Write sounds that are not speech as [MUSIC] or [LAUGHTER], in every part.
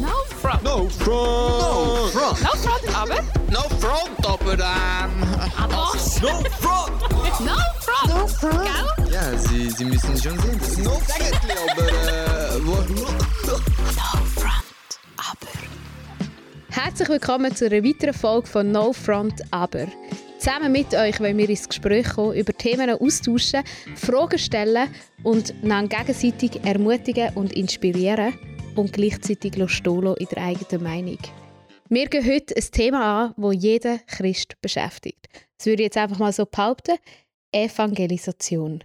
No front. No front. No front. No front, aber. No front, aber ähm. Aber. No front. No front. No front. Gell? Ja, Sie, Sie müssen schon sehen, das ist no Sägetli, aber äh, wo, No front, aber. Herzlich willkommen zu einer weiteren Folge von No Front Aber. Zusammen mit euch wollen wir ins Gespräch kommen, über Themen austauschen, Fragen stellen und einander gegenseitig ermutigen und inspirieren und gleichzeitig stehen in der eigenen Meinung. Wir gehen heute ein Thema an, das jeden Christ beschäftigt. Das würde ich jetzt einfach mal so behaupten. Evangelisation.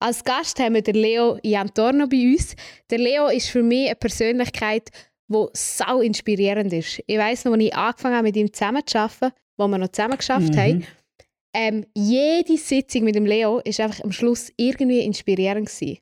Als Gast haben wir den Leo Jantorno bei uns. Der Leo ist für mich eine Persönlichkeit, die sau inspirierend ist. Ich weiss noch, als ich angefangen habe, mit ihm zusammen zu arbeiten, wo wir noch zusammen geschafft haben, ähm, jede Sitzung mit dem Leo ist einfach am Schluss irgendwie inspirierend gewesen.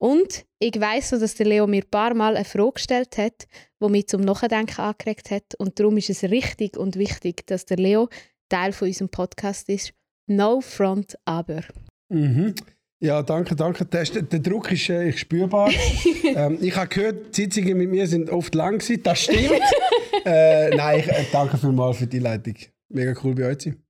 Und ich noch, dass der Leo mir ein paar Mal eine Frage gestellt hat, die mich zum Nachdenken angeregt hat. Und darum ist es richtig und wichtig, dass der Leo Teil von unserem Podcast ist. No front, aber. Mhm. Ja, danke, danke. Der, der Druck ist äh, spürbar. [LAUGHS] ähm, ich habe gehört, die Sitzungen mit mir sind oft lang gewesen. Das stimmt. [LAUGHS] äh, nein, ich, äh, danke vielmals für die Leitung. Mega cool bei euch zu sein.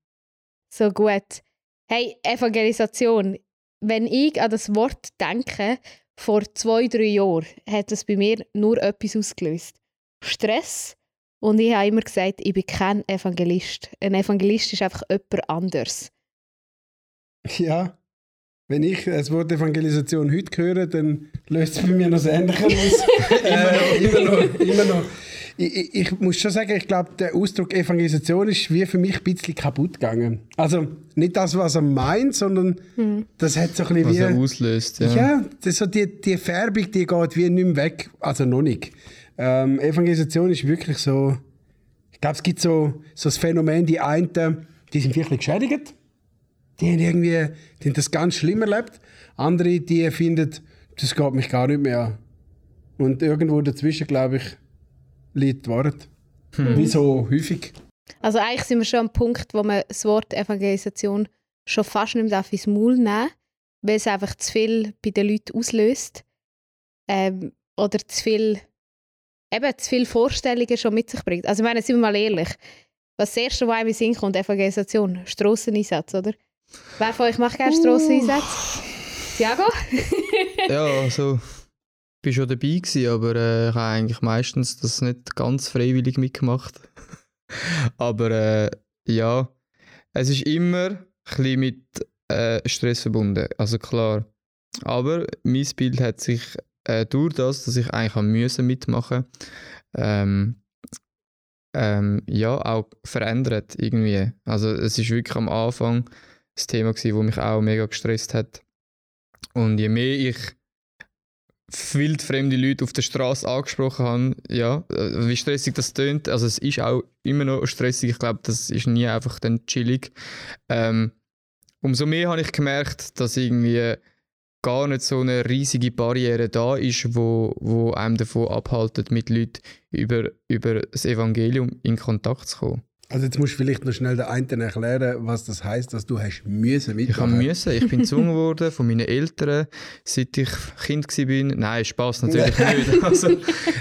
So gut. Hey, Evangelisation. Wenn ich an das Wort denke, vor zwei, drei Jahren, hat es bei mir nur etwas ausgelöst. Stress. Und ich habe immer gesagt, ich bin kein Evangelist. Ein Evangelist ist einfach jemand anders. Ja, wenn ich das Wort Evangelisation heute höre, dann löst es bei mir noch das Ähnliche aus. [LAUGHS] äh, immer noch. Immer noch. Ich, ich, ich muss schon sagen, ich glaube, der Ausdruck Evangelisation ist wie für mich ein bisschen kaputt gegangen. Also nicht das, was er meint, sondern das hat so ein bisschen Was wie... er auslöst, ja. Ja, das so die, die Färbung, die geht wie nicht mehr weg. Also noch nicht. Ähm, Evangelisation ist wirklich so. Ich glaube, es gibt so, so das Phänomen, die einen, die sind wirklich geschädigt. Die haben irgendwie die haben das ganz schlimm erlebt. Andere, die finden, das geht mich gar nicht mehr an. Und irgendwo dazwischen, glaube ich, liegt die Wahrheit. Wie so häufig. Also eigentlich sind wir schon am Punkt, wo man das Wort Evangelisation schon fast nicht mehr ins Maul nehmen darf, weil es einfach zu viel bei den Leuten auslöst. Ähm, oder zu viel, eben zu viele Vorstellungen schon mit sich bringt. Also ich meine, sind wir mal ehrlich, was das erste, was einem in den Sinn kommt, Evangelisation, Strasseneinsatz, oder? Wer von euch macht gerne Strasseneinsatz? Thiago? [LAUGHS] Ja, also ich war schon dabei, gewesen, aber äh, ich habe eigentlich meistens das nicht ganz freiwillig mitgemacht. [LAUGHS] aber äh, ja, es ist immer ein bisschen mit äh, Stress verbunden, also klar. Aber mein Bild hat sich äh, durch das, dass ich eigentlich müssen mitmachen ähm, ähm, ja, auch verändert irgendwie. Also es ist wirklich am Anfang das Thema gewesen, wo mich auch mega gestresst hat. Und je mehr ich wildfremde Leute auf der Straße angesprochen habe, ja, äh, wie stressig das tönt, also es ist auch immer noch stressig, ich glaube, das ist nie einfach dann chillig. Ähm, umso mehr habe ich gemerkt, dass irgendwie gar nicht so eine riesige Barriere da ist, wo, wo einem davon abhaltet, mit Leuten über, über das Evangelium in Kontakt zu kommen. Also jetzt musst du vielleicht noch schnell den einen erklären, was das heißt, dass du hast müssen Ich habe mitmachen. müssen, ich bin gezwungen worden von meinen Eltern, seit ich Kind war. Nein, Spaß natürlich [LAUGHS] nicht. Also,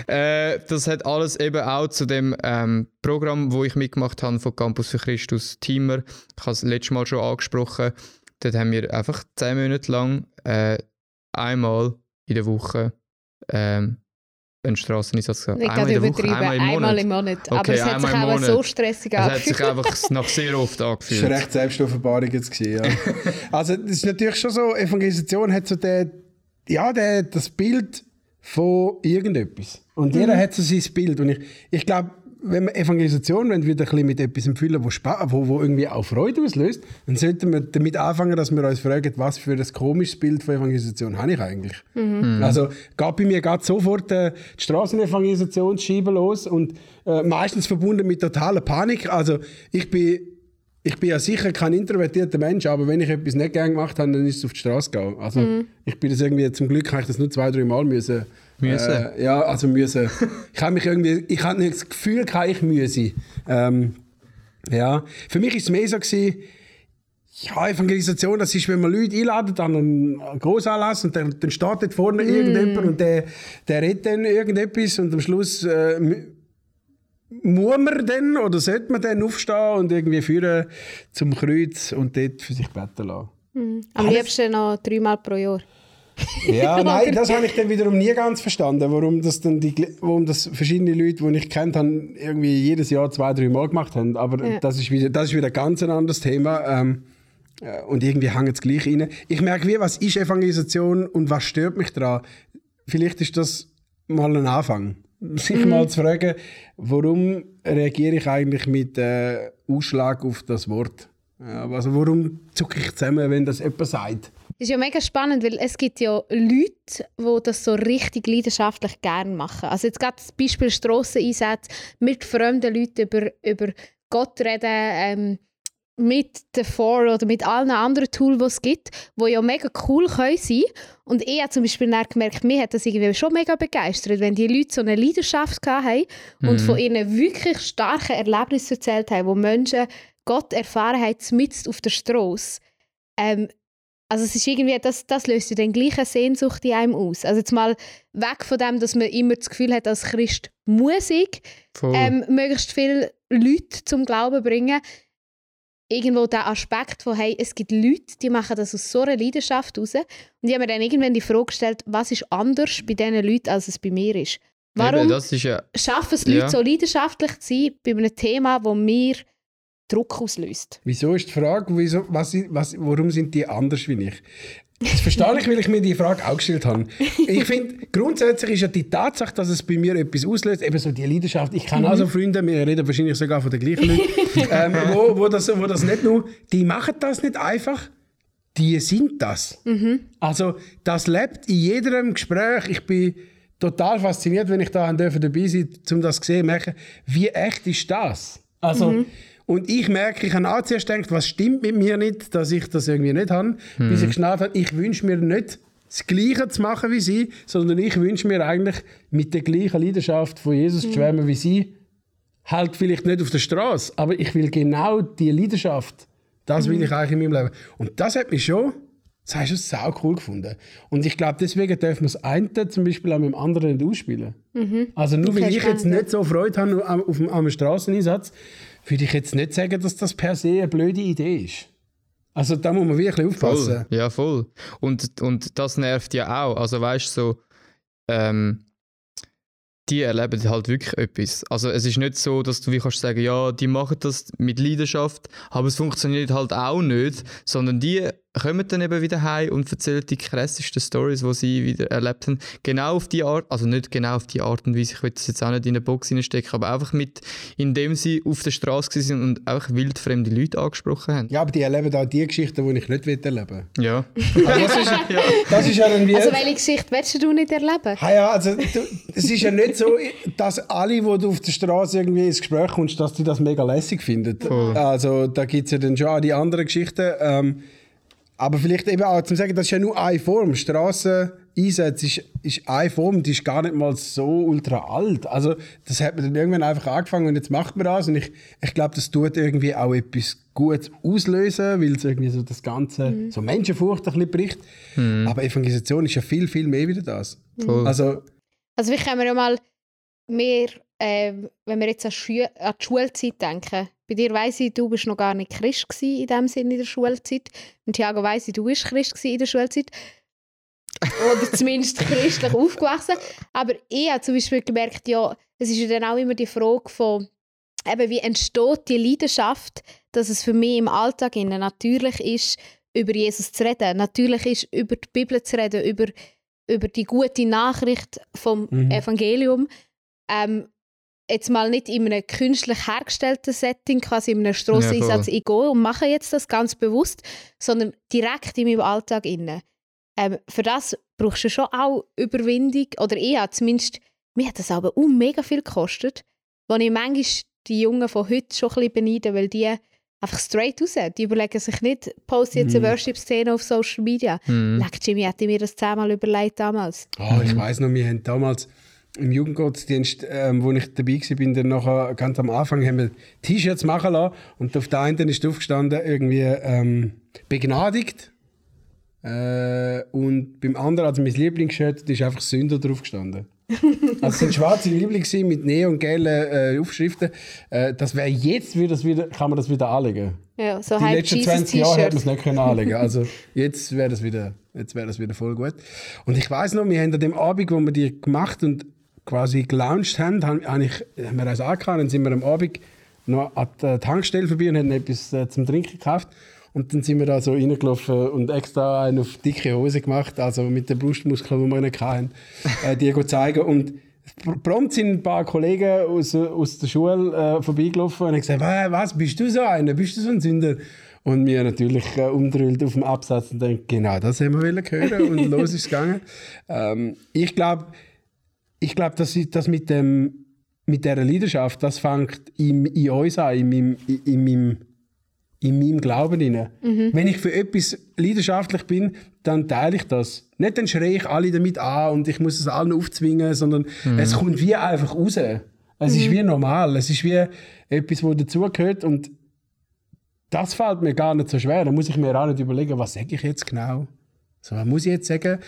äh, das hat alles eben auch zu dem ähm, Programm, wo ich mitgemacht habe von Campus für Christus Teamer. Ich habe es letztes Mal schon angesprochen. Dort haben wir einfach zehn Monate lang äh, einmal in der Woche ähm, einen Strasseneinsatz gehabt. Ich Einmal kann in der Woche, übertrieben, einmal im Monat. einmal im Monat. Aber Okay, es hat sich auch so stressig Es hat sich angefühlt. einfach nach sehr oft Das war angefühlt. recht Selbstoffenbarung jetzt. Gewesen, ja. [LAUGHS] also das ist natürlich schon so, Evangelisation hat so den, ja, den, das Bild von irgendetwas. Und jeder hat so sein Bild. Und ich, ich glaube, wenn wir Evangelisation wenn wir wieder ein bisschen mit etwas empfüllen, wo, wo, wo irgendwie auch Freude auslöst, dann sollten wir damit anfangen, dass wir uns fragen, was für ein komisches Bild von Evangelisation habe ich eigentlich. Also geht bei mir geht sofort äh, die Straßenevangelisationsscheibe los und äh, meistens verbunden mit totaler Panik. Also ich bin ich bin ja sicher kein introvertierter Mensch, aber wenn ich etwas nicht gern gemacht habe, dann ist es auf die Straße gehen. Also ich bin das irgendwie, zum Glück habe ich das nur zwei, drei Mal müssen. Müssen? Äh, ja, also müssen. [LAUGHS] ich habe mich irgendwie, ich hatte nicht das Gefühl, ich müsse. Ähm, ja, für mich war es mehr so, gewesen, ja, Evangelisation, das ist, wenn man Leute einladet an einen Grossanlass und dann, dann dort vorne irgendjemand und der, der redet dann irgendetwas und am Schluss äh, muss man dann oder sollte man dann aufstehen und irgendwie führen zum Kreuz und dort für sich beten lassen. Am liebsten noch dreimal pro Jahr. Ja, [LAUGHS] nein, das habe ich dann wiederum nie ganz verstanden, warum das dann die, warum das verschiedene Leute, die ich kennt habe, irgendwie jedes Jahr zwei, drei Mal gemacht haben. Aber Ja. das ist wieder, das ist wieder ganz ein anderes Thema. Ähm, äh, und irgendwie hängt es gleich rein. Ich merke, wie, was ist Evangelisation und was stört mich daran? Vielleicht ist das mal ein Anfang. [LAUGHS] Sich mal zu fragen, warum reagiere ich eigentlich mit äh, Ausschlag auf das Wort? Also warum zucke ich zusammen, wenn das jemand sagt? Das ist ja mega spannend, weil es gibt ja Leute, die das so richtig leidenschaftlich gerne machen. Also jetzt gerade das Beispiel Strasseneinsätze, mit fremden Leuten über, über Gott reden, ähm, mit den Four oder mit allen anderen Tools, die es gibt, die ja mega cool können sein Und ich habe zum Beispiel gemerkt, mir hat das irgendwie schon mega begeistert, wenn die Leute so eine Leidenschaft hatten und von ihren wirklich starken Erlebnissen erzählt haben, wo Menschen Gott erfahren haben, mitten auf der Straße. Ähm, also es ist irgendwie, das, das löst ja dann gleich eine Sehnsucht in einem aus. Also jetzt mal weg von dem, dass man immer das Gefühl hat, als Christ muss ich ähm, möglichst viele Leute zum Glauben bringen. Irgendwo der Aspekt von, hey, es gibt Leute, die machen das aus so einer Leidenschaft raus. Und ich habe mir dann irgendwann die Frage gestellt, was ist anders bei diesen Leuten, als es bei mir ist? Warum Eben, das ist ja, schaffen es Leute, Ja. so leidenschaftlich zu sein bei einem Thema, das mir Druck auslöst? Wieso ist die Frage, wieso, was, was, warum sind die anders wie ich? Das verstehe ich, weil ich mir die Frage auch gestellt habe. Ich finde, grundsätzlich ist ja die Tatsache, dass es bei mir etwas auslöst, eben so die Leidenschaft. Ich kenne auch so Freunde, wir reden wahrscheinlich sogar von den gleichen Leuten, [LAUGHS] ähm, wo, wo, das, wo das nicht nur, die machen das nicht einfach, die sind das. Also, das lebt in jedem Gespräch. Ich bin total fasziniert, wenn ich da dabei sein um das zu sehen, merke, wie echt ist das? Also, und ich merke, ich habe auch zuerst gedacht, was stimmt mit mir nicht, dass ich das irgendwie nicht habe, bis ich geschnallt habe, ich wünsche mir nicht das Gleiche zu machen wie sie, sondern ich wünsche mir eigentlich mit der gleichen Leidenschaft von Jesus zu schwärmen wie sie. Halt vielleicht nicht auf der Straße, aber ich will genau die Leidenschaft. Das will ich eigentlich in meinem Leben. Und das hat mich schon, das hast du sau cool gefunden. Und ich glaube, deswegen dürfen wir das eine zum Beispiel auch mit dem anderen nicht ausspielen. Also nur weil Okay, ich jetzt nicht so Freude habe am- auf dem, am Straßeneinsatz, würde ich jetzt nicht sagen, dass das per se eine blöde Idee ist. Also da muss man wirklich aufpassen. Voll. Ja, voll. Und, und das nervt ja auch. Also weißt du, so, ähm, die erleben halt wirklich etwas. Also es ist nicht so, dass du wie kannst sagen, ja, die machen das mit Leidenschaft, aber es funktioniert halt auch nicht, sondern die kommen dann eben wieder heim und erzählen die krassesten Stories, die sie wieder erlebt haben. Genau auf die Art, also nicht genau auf die Art und Weise, ich will das jetzt auch nicht in eine Box reinstecken, aber einfach mit, indem sie auf der Straße sind und auch wildfremde Leute angesprochen haben. Ja, aber die erleben auch die Geschichten, die ich nicht will erleben Ja. will. [LAUGHS] Also das, ist, das ist ja irgendwie... Also welche Geschichte willst du nicht erleben? Ah ja, also du, es ist ja nicht so, dass alle, die du auf der Straße irgendwie ins Gespräch kommst, dass die das mega lässig finden. Also da gibt es ja dann schon auch die anderen Geschichten. Ähm, aber vielleicht eben auch zum sagen, das ist ja nur eine Form. Straßeneinsatz ist, ist eine Form, die ist gar nicht mal so ultra alt. Also das hat man dann irgendwann einfach angefangen und jetzt macht man das. Und ich, ich glaube, das tut irgendwie auch etwas Gutes auslösen, weil es irgendwie so das Ganze, so Menschenfurcht ein bisschen bricht. Aber Evangelisation ist ja viel, viel mehr wieder das. Voll. Also Also vielleicht können wir ja mal mehr, ähm, wenn wir jetzt an, Schü an die Schulzeit denken. Bei dir weiss ich, du bist noch gar nicht Christ in dem Sinne in der Schulzeit. Und Thiago weiss ich, du bist Christ in der Schulzeit. Oder [LAUGHS] zumindest christlich aufgewachsen. Aber ich habe zum Beispiel gemerkt, ja, es ist ja dann auch immer die Frage von, eben, wie entsteht die Leidenschaft, dass es für mich im Alltag natürlich ist, über Jesus zu reden. Natürlich ist, über die Bibel zu reden, über, über die gute Nachricht vom Mhm. Evangelium. Ähm, jetzt mal nicht in einem künstlich hergestellten Setting, quasi in einem Strasseneinsatz Ja, ich gehe und mache jetzt das ganz bewusst, sondern direkt in meinem Alltag inne. Ähm, für das brauchst du schon auch Überwindung, oder eher zumindest, mir hat das aber auch mega viel gekostet, wo ich manchmal die Jungen von heute schon ein bisschen beneide, weil die einfach straight raus, die überlegen sich nicht, poste jetzt eine Mhm. Worship-Szene auf Social Media. Mhm. Leck, Jimmy hätte mir das zehnmal überlegt damals. Oh, ich weiß noch, wir haben damals im Jugendgottesdienst, ähm, wo ich dabei war, bin dann nachher ganz am Anfang haben wir T-Shirts machen lassen und auf der einen ist aufgestanden irgendwie ähm, begnadigt äh, und beim anderen, also mein Lieblingsshirt, ist einfach Sünder drauf gestanden. [LAUGHS] also es sind schwarze Liebling mit neongelben äh, Aufschriften. Äh, das wäre jetzt würde das wieder, kann man das wieder anlegen. Ja, so Die letzten Jesus 20 Jahre hätte man es nicht können anlegen. [LAUGHS] Also jetzt wäre das wieder, jetzt wäre das wieder voll gut. Und ich weiß noch, wir haben an dem Abend, wo wir die gemacht und quasi gelauncht haben, haben, haben, ich, haben wir uns angehauen, dann sind wir am Abend noch an der Tankstelle vorbei und haben etwas äh, zum Trinken gekauft. Und dann sind wir da so reingelaufen und extra einen auf dicke Hose gemacht, also mit den Brustmuskeln, die wir nicht hatten, äh, die zeigen. Und pr- prompt sind ein paar Kollegen aus, aus der Schule äh, vorbeigelaufen und haben gesagt, «Was, bist du so einer? Bist du so ein Sünder? Und wir natürlich äh, umdrüllt auf dem Absatz und denken, genau das haben wir hören und los ist es gegangen. [LAUGHS] Ähm, ich glaube, ich glaube, dass das mit dem mit dieser Leidenschaft, das fängt in, in uns an, in meinem, in, in meinem, in meinem Glauben rein. Wenn ich für etwas leidenschaftlich bin, dann teile ich das. Nicht dann schreie ich alle damit an und ich muss es allen aufzwingen, sondern es kommt wie einfach raus. Es ist wie normal. Es ist wie etwas, das dazugehört und das fällt mir gar nicht so schwer. Da muss ich mir auch nicht überlegen, was sage ich jetzt genau. So, was muss ich jetzt sagen?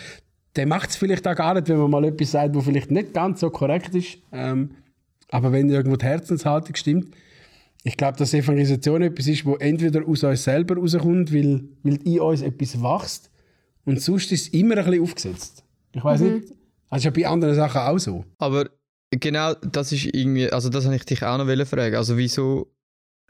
Der macht es vielleicht auch gar nicht, wenn man mal etwas sagt, wo vielleicht nicht ganz so korrekt ist. Ähm, aber wenn irgendwo die Herzenshaltung stimmt, ich glaube, dass Evangelisation etwas ist, wo entweder aus uns selber rauskommt, weil, weil in uns etwas wächst, und sonst ist es immer ein bisschen aufgesetzt. Ich weiß nicht, das ist ja bei anderen Sachen auch so. Aber genau das ist irgendwie, also das habe ich dich auch noch fragen. Also wieso,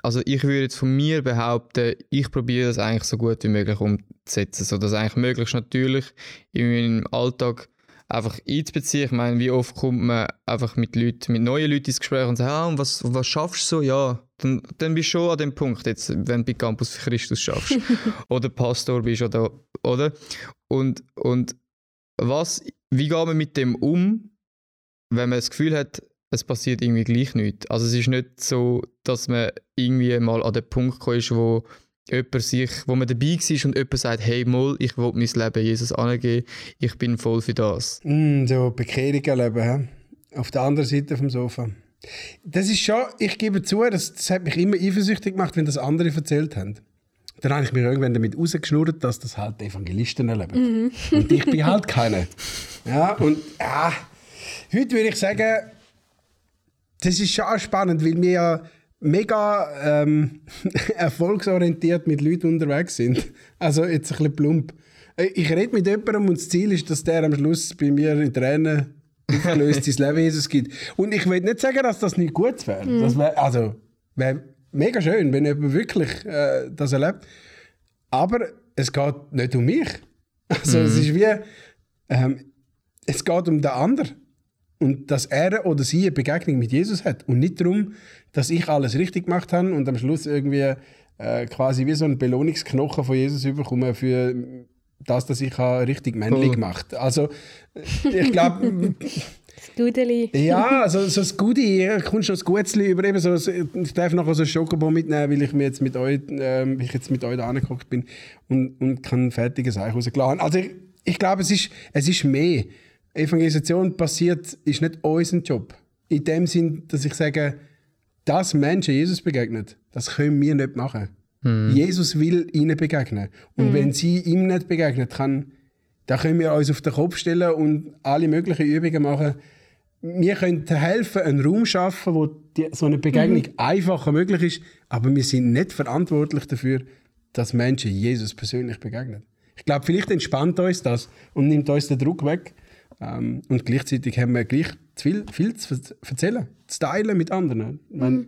also ich würde jetzt von mir behaupten, ich probiere das eigentlich so gut wie möglich umzusetzen, so dass eigentlich möglichst natürlich in meinem Alltag einfach einzubeziehen. Ich meine, wie oft kommt man einfach mit Leuten, mit neuen Leuten ins Gespräch und sagt, ah, und was, was schaffst du so? Ja, dann, dann bist du schon an dem Punkt, jetzt, wenn du bei Campus für Christus schaffst [LAUGHS] oder Pastor bist oder, oder? Und, und was, wie geht man mit dem um, wenn man das Gefühl hat, es passiert irgendwie gleich nichts. Also es ist nicht so, dass man irgendwie mal an den Punkt gekommen ist, wo jemand sich, wo man dabei war und jemand sagt, hey Moll, ich will mein Leben Jesus angeben, ich bin voll für das. Mm, so Bekehrung erleben, hä? auf der anderen Seite vom Sofa. Das ist schon, ich gebe zu, das, das hat mich immer eifersüchtig gemacht, wenn das andere erzählt haben. Dann habe ich mir irgendwann damit rausgeschnurrt, dass das halt Evangelisten erleben. Und ich bin halt keiner. Ja, und ja, heute würde ich sagen, das ist schon spannend, weil wir ja mega ähm, [LAUGHS] erfolgsorientiert mit Leuten unterwegs sind. Also jetzt ein bisschen plump. Äh, Ich rede mit jemandem und das Ziel ist, dass der am Schluss bei mir in Tränen [LAUGHS] aufgelöst sein Leben Jesus gibt. Und ich will nicht sagen, dass das nicht gut wäre. Das wär, also, wäre mega schön, wenn jemand wirklich äh, das erlebt. Aber es geht nicht um mich. [LAUGHS] Also es ist wie, ähm, es geht um den anderen. Und dass er oder sie eine Begegnung mit Jesus hat. Und nicht darum, dass ich alles richtig gemacht habe und am Schluss irgendwie äh, quasi wie so einen Belohnungsknochen von Jesus überkomme für das, dass ich habe richtig männlich Voll. gemacht. Also ich glaube, [LAUGHS] Das Dudeli. ja, so, so ein Goodie, ja, kommst du ein Gutzli über eben so, ich darf noch so ein Schokobon mitnehmen, weil ich mir jetzt mit euch, ähm, ich jetzt mit euch da angeguckt bin und, und kein fertiges Eich rausgeladen. Also ich, ich glaube, es ist, es ist mehr. Evangelisation passiert, ist nicht unser Job. In dem Sinn, dass ich sage, dass Menschen Jesus begegnet, das können wir nicht machen. Jesus will ihnen begegnen. Und wenn sie ihm nicht begegnet, kann, da können wir uns auf den Kopf stellen und alle möglichen Übungen machen. Wir können helfen, einen Raum schaffen, wo die, so eine Begegnung einfacher möglich ist, aber wir sind nicht verantwortlich dafür, dass Menschen Jesus persönlich begegnen. Ich glaube, vielleicht entspannt uns das und nimmt uns den Druck weg. Ähm, und gleichzeitig haben wir gleich zu viel, viel zu erzählen, zu teilen mit anderen. Meine,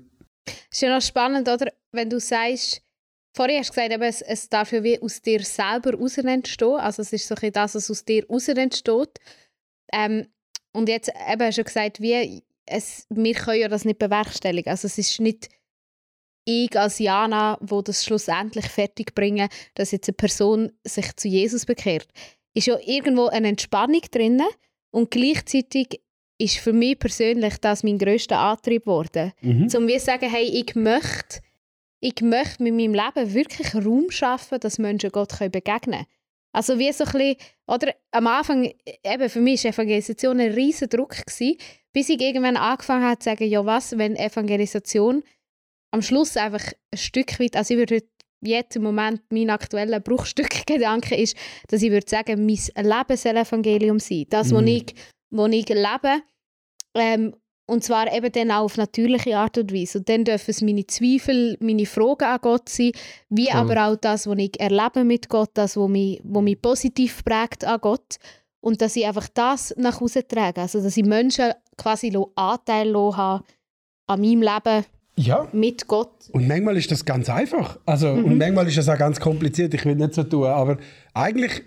ist ja noch spannend, oder? Wenn du sagst, vorher hast du gesagt, eben, es, es darf ja wie aus dir selber raus entstehen. Also es ist so ein das, was aus dir raus entsteht. Ähm, und jetzt eben hast du gesagt, wie, es, wir können ja das nicht bewerkstelligen. Also es ist nicht ich als Jana, wo das schlussendlich fertig bringen, dass jetzt eine Person sich zu Jesus bekehrt. Ist ja irgendwo eine Entspannung drin und gleichzeitig ist für mich persönlich das mein grösster Antrieb geworden. mhm. Um wie zu sagen, hey, ich möchte, ich möchte mit meinem Leben wirklich Raum schaffen, dass Menschen Gott können begegnen können. Also wie so ein bisschen, oder am Anfang, eben für mich war Evangelisation ein riesen Druck, gewesen, Bis ich irgendwann angefangen habe zu sagen, ja was, wenn Evangelisation am Schluss einfach ein Stück weit, also ich würde jetzt im Moment mein aktueller Bruchstückgedanke ist, dass ich würde sagen, mein Leben soll Evangelium sein. Das, was Mhm. ich, wo ich lebe, ähm, und zwar eben dann auch auf natürliche Art und Weise. Und dann dürfen es meine Zweifel, meine Fragen an Gott sein, wie Voll. aber auch das, was ich erlebe mit Gott, das, was mich, was mich positiv prägt an Gott. Und dass ich einfach das nach Hause trage. Also, dass ich Menschen quasi Anteil lo habe an meinem Leben Ja. mit Gott. Und manchmal ist das ganz einfach. Also, Mhm. Und manchmal ist das auch ganz kompliziert. Ich will nicht so tun. Aber eigentlich,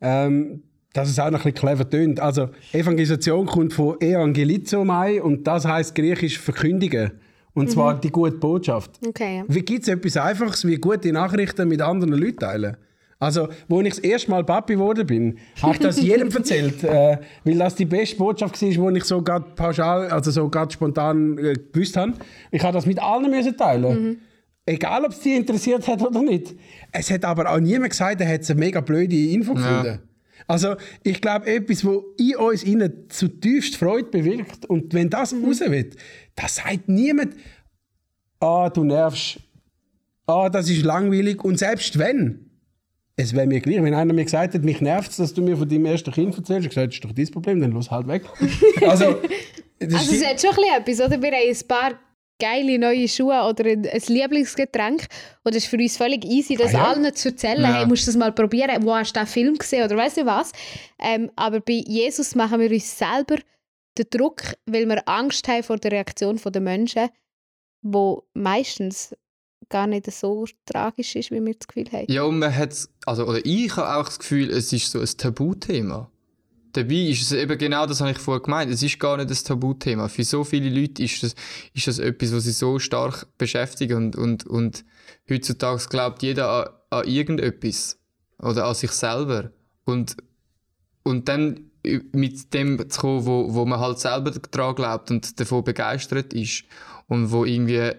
ähm, dass es auch noch ein bisschen clever tönt. Also, Evangelisation kommt von Evangelizomai und das heißt griechisch verkündigen. Und zwar die gute Botschaft. Okay. Wie gibt es etwas Einfaches wie gute Nachrichten mit anderen Leuten teilen? Also, wo ich das erste Mal Papi geworden bin, habe ich das jedem [LAUGHS] erzählt, äh, weil das die beste Botschaft war, die ich so gerade pauschal, also so gerade spontan äh, gewusst habe. Ich habe das mit allen müssen teilen. Egal, ob es die interessiert hat oder nicht. Es hat aber auch niemand gesagt, er hat eine mega blöde Info gefunden. Also, ich glaube, etwas, was in uns innen zutiefst Freude bewirkt, und wenn das raus wird, das sagt niemand, ah, du nervst, ah, das ist langweilig. Und selbst wenn, es wäre mir gleich, wenn einer mir gesagt hat, mich nervt dass du mir von deinem ersten Kind erzählst, ich gesagt, das ist doch dein Problem, dann los halt weg. [LAUGHS] also, das Also, es ist, hat schon ein bisschen etwas, oder? Wir haben ein paar geile neue Schuhe oder ein, ein Lieblingsgetränk. Und es ist für uns völlig easy, das Ah, ja? allen zu erzählen. Ja. Hey, musst du das mal probieren? Wo hast du den Film gesehen? Oder weißt du was? Ähm, aber bei Jesus machen wir uns selber den Druck, weil wir Angst haben vor der Reaktion der Menschen, wo meistens gar nicht so tragisch ist, wie wir das Gefühl haben. Ja, und man hat, also, oder ich habe auch das Gefühl, es ist so ein Tabuthema. Dabei ist es eben genau das, habe ich vorher gemeint. Es ist gar nicht ein Tabuthema. Für so viele Leute ist das, ist das etwas, was sie so stark beschäftigt und, und, und heutzutage glaubt jeder an, an irgendetwas. Oder an sich selber. Und, und dann mit dem zu kommen, wo, wo man halt selber daran glaubt und davon begeistert ist und wo irgendwie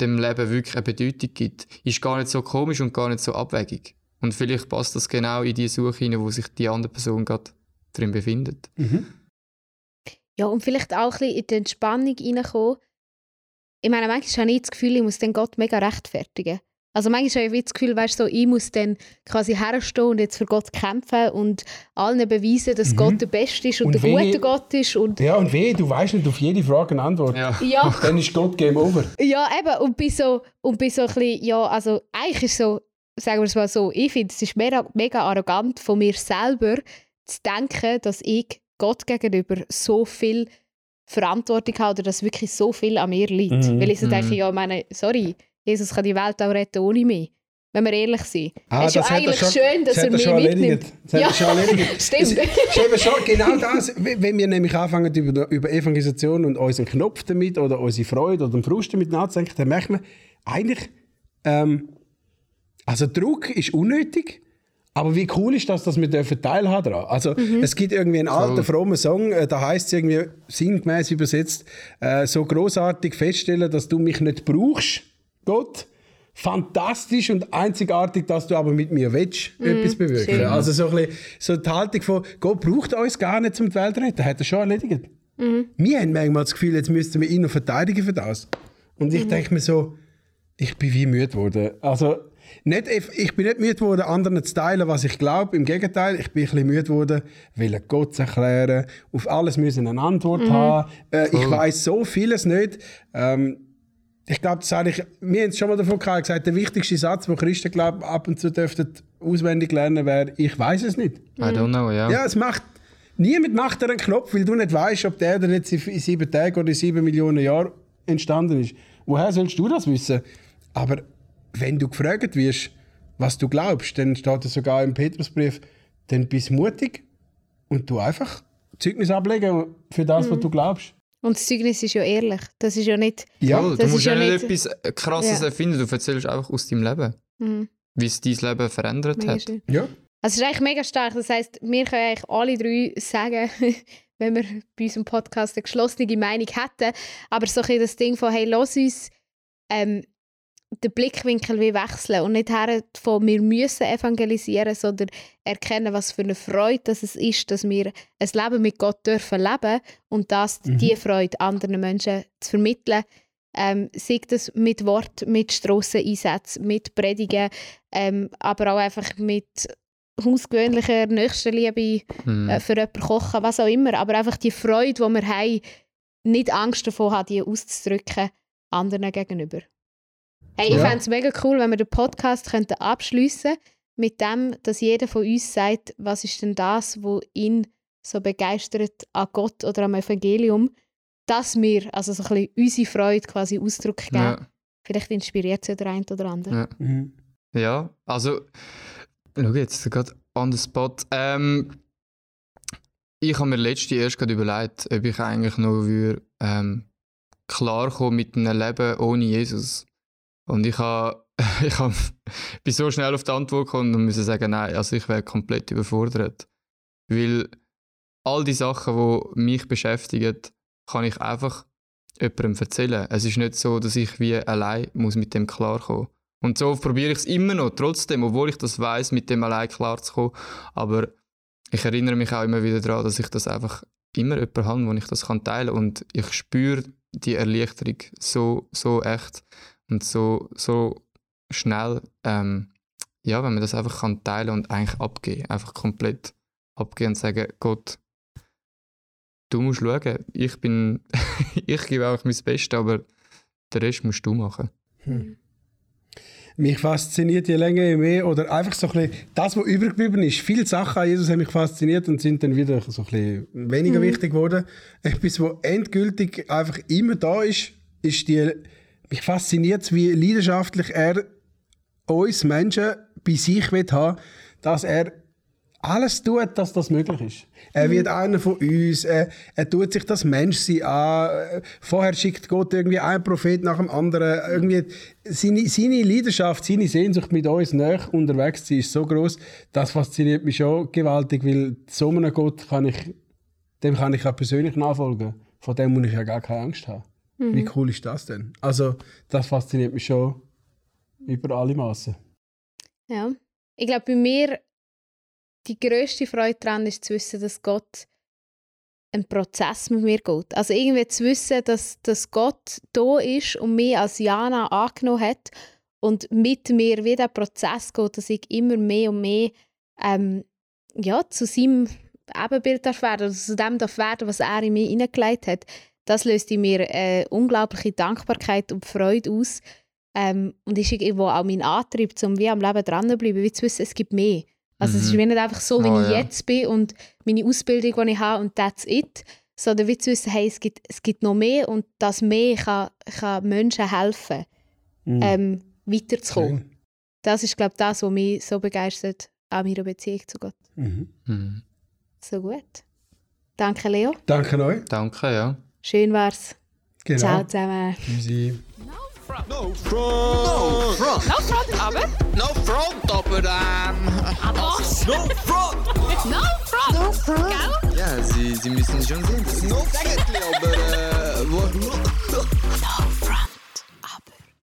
dem Leben wirklich eine Bedeutung gibt, ist gar nicht so komisch und gar nicht so abwegig. Und vielleicht passt das genau in die Suche hinein, wo sich die andere Person gerade drin befindet. Ja, und vielleicht auch ein bisschen in die Entspannung reinkommen. Ich meine, manchmal habe ich das Gefühl, ich muss dann Gott mega rechtfertigen. Also manchmal habe ich das Gefühl, weißt, so, ich muss dann quasi herstehen und jetzt für Gott kämpfen und allen beweisen, dass Gott der Beste ist und, Und der gute Gott ist. Und ja, und weh, du weißt nicht auf jede Frage eine Antwort. Ja. ja, Dann ist Gott Game Over. ja, eben. Und bin so, und bin so ein bisschen, ja, also eigentlich ist so, sagen wir es mal so, ich finde, es ist mega, mega arrogant von mir selber zu denken, dass ich Gott gegenüber so viel Verantwortung habe oder dass wirklich so viel an mir liegt. Mhm. Weil ich so Mhm. denke, ja, ich meine, sorry, Jesus kann die Welt auch retten ohne mich. Wenn wir ehrlich sind. Ah, es ist ja das er eigentlich schon- schön, dass das er mich schon mitnimmt. erledigt. Das hat er schon erledigt. [LAUGHS] Stimmt. Es ist eben schon genau das, wenn wir nämlich anfangen über, über Evangelisation und unseren Knopf damit oder unsere Freude oder den Frust damit nachzudenken, dann merkt man, eigentlich, ähm, also Druck ist unnötig, aber wie cool ist das, dass wir dürfen teilhaben daran? Also es gibt irgendwie einen alten, frommen Song, äh, da heißt es irgendwie sinngemäß übersetzt, äh, so großartig feststellen, dass du mich nicht brauchst, Gott. Fantastisch und einzigartig, dass du aber mit mir willst, etwas bewirken. schön. Also so, ein bisschen, so die Haltung von, Gott braucht uns gar nicht zum die Welt retten, hat er schon erledigt. Wir haben manchmal das Gefühl, jetzt müssten wir ihn noch verteidigen für das. Und ich denke mir so, ich bin wie müde geworden. Also, nicht, ich bin nicht müde geworden, anderen zu teilen, was ich glaube. Im Gegenteil, ich bin ein bisschen müde geworden, wollen Gott zu erklären, auf alles müssen eine Antwort haben. Äh, ich weiß so vieles nicht. Ähm, ich glaube, das habe ich, wir haben es schon mal davon gehabt, gesagt, der wichtigste Satz, den Christen glaub, ab und zu dürften auswendig lernen, wäre, ich weiß es nicht. I don't know, ja. Ja, es macht. Niemand macht dir einen Knopf, weil du nicht weißt, ob der dann jetzt in sieben Tagen oder in sieben Millionen Jahren entstanden ist. Woher sollst du das wissen? Aber wenn du gefragt wirst, was du glaubst, dann steht es sogar im Petrusbrief, dann bist mutig und du einfach Zeugnis ablegen für das, was du glaubst. Und das Zeugnis ist ja ehrlich. Das ist ja nicht... Ja, du musst ist ja ja nicht etwas Krasses Ja. erfinden, du erzählst einfach aus deinem Leben, Mhm, wie es dein Leben verändert mega hat. schön. ja. Also es ist eigentlich mega stark. Das heisst, wir können eigentlich alle drei sagen, [LAUGHS] wenn wir bei unserem Podcast eine geschlossene Meinung hätten, aber so ein bisschen das Ding von, hey, lass uns ähm, den Blickwinkel wie wechseln und nicht her von wir müssen evangelisieren, sondern erkennen, was für eine Freude das es ist, dass wir ein Leben mit Gott dürfen leben und das die Freude anderen Menschen zu vermitteln. Ähm, sei das mit Wort, mit Strasseneinsätzen, mit Predigen, ähm, aber auch einfach mit hausgewöhnlicher Nächstenliebe Mhm. äh, für jemanden kochen, was auch immer. Aber einfach die Freude, die wir haben, nicht Angst davor haben, die auszudrücken anderen gegenüber. Hey, ich Ja. fände es mega cool, wenn wir den Podcast könnten abschliessen mit dem, dass jeder von uns sagt, was ist denn das, wo ihn so begeistert an Gott oder am Evangelium, dass wir also so ein bisschen unsere Freude quasi Ausdruck geben. Ja, Vielleicht inspiriert es ja der eine oder andere. ja. Mhm. ja, also, schau jetzt gerade on the spot. Ähm, ich habe mir letzte erst gerade überlegt, ob ich eigentlich noch würde, ähm, klarkommen mit einem Leben ohne Jesus. Und ich habe, [LAUGHS] ich habe, [LAUGHS] bin so schnell auf die Antwort gekommen und musste sagen, nein, also ich wäre komplett überfordert. Weil all die Sachen, die mich beschäftigen, kann ich einfach jemandem erzählen. Es ist nicht so, dass ich wie allein muss mit dem klarkommen. Und so probiere ich es immer noch, trotzdem, obwohl ich das weiß, mit dem allein klarzukommen. Aber ich erinnere mich auch immer wieder daran, dass ich das einfach immer jemanden habe, wo ich das teilen kann. Und ich spüre die Erleichterung so, so echt und so, so schnell. Ähm, ja, wenn man das einfach kann teilen und eigentlich abgeben. Einfach komplett abgeben und sagen, Gott, du musst schauen. Ich bin, [LAUGHS] ich gebe auch mein Bestes, aber den Rest musst du machen. Mich fasziniert je länger, je mehr, oder einfach so ein bisschen, das, was übergeblieben ist. Viele Sachen an Jesus haben mich fasziniert und sind dann wieder so ein bisschen weniger wichtig geworden. Etwas, was endgültig einfach immer da ist, ist die, mich fasziniert es, wie leidenschaftlich er uns Menschen bei sich will haben, dass er alles tut, dass das möglich ist. Er wird einer von uns, er, er tut sich das Menschsein an. Vorher schickt Gott irgendwie einen Prophet nach dem anderen. Irgendwie seine, seine Leidenschaft, seine Sehnsucht mit uns näher unterwegs zu sein, ist so groß. Das fasziniert mich schon gewaltig, weil so einem Gott kann ich, dem kann ich auch persönlich nachfolgen. Von dem muss ich ja gar keine Angst haben. Wie cool ist das denn? Also, das fasziniert mich schon über alle Maßen. Ja. Ich glaube, bei mir die grösste Freude daran ist zu wissen, dass Gott einen Prozess mit mir geht. Also irgendwie zu wissen, dass, dass Gott da ist und mich als Jana angenommen hat und mit mir wie der Prozess geht, dass ich immer mehr und mehr ähm, ja, zu seinem Ebenbild darf werden, oder zu dem darf werden, was er in mich hineingelegt hat. Das löst in mir äh, unglaubliche Dankbarkeit und Freude aus. Ähm, und ist irgendwo auch mein Antrieb, um wie am Leben dran zu bleiben, wie zu wissen, es gibt mehr. Also es ist Mhm. wie nicht einfach so, wie Oh, ich ja. jetzt bin und meine Ausbildung, die ich habe und that's it. Sondern wie zu wissen, hey, es gibt, es gibt noch mehr und das mehr kann, kann Menschen helfen, Mhm. ähm, weiterzukommen. Schön. Das ist, glaube ich, das, was mich so begeistert an meiner Beziehung zu Gott. Mhm. Mhm. So gut. Danke, Leo. Danke euch. Danke, ja. Schön war's. Genau. Ciao zusammen. Tschüssi. No front! No front! No front, aber? No front, aber ähm... Ah, Was? No front! no front! No front! Ja, sie, sie müssen schon sehen. Äh, no front, aber äh... No front!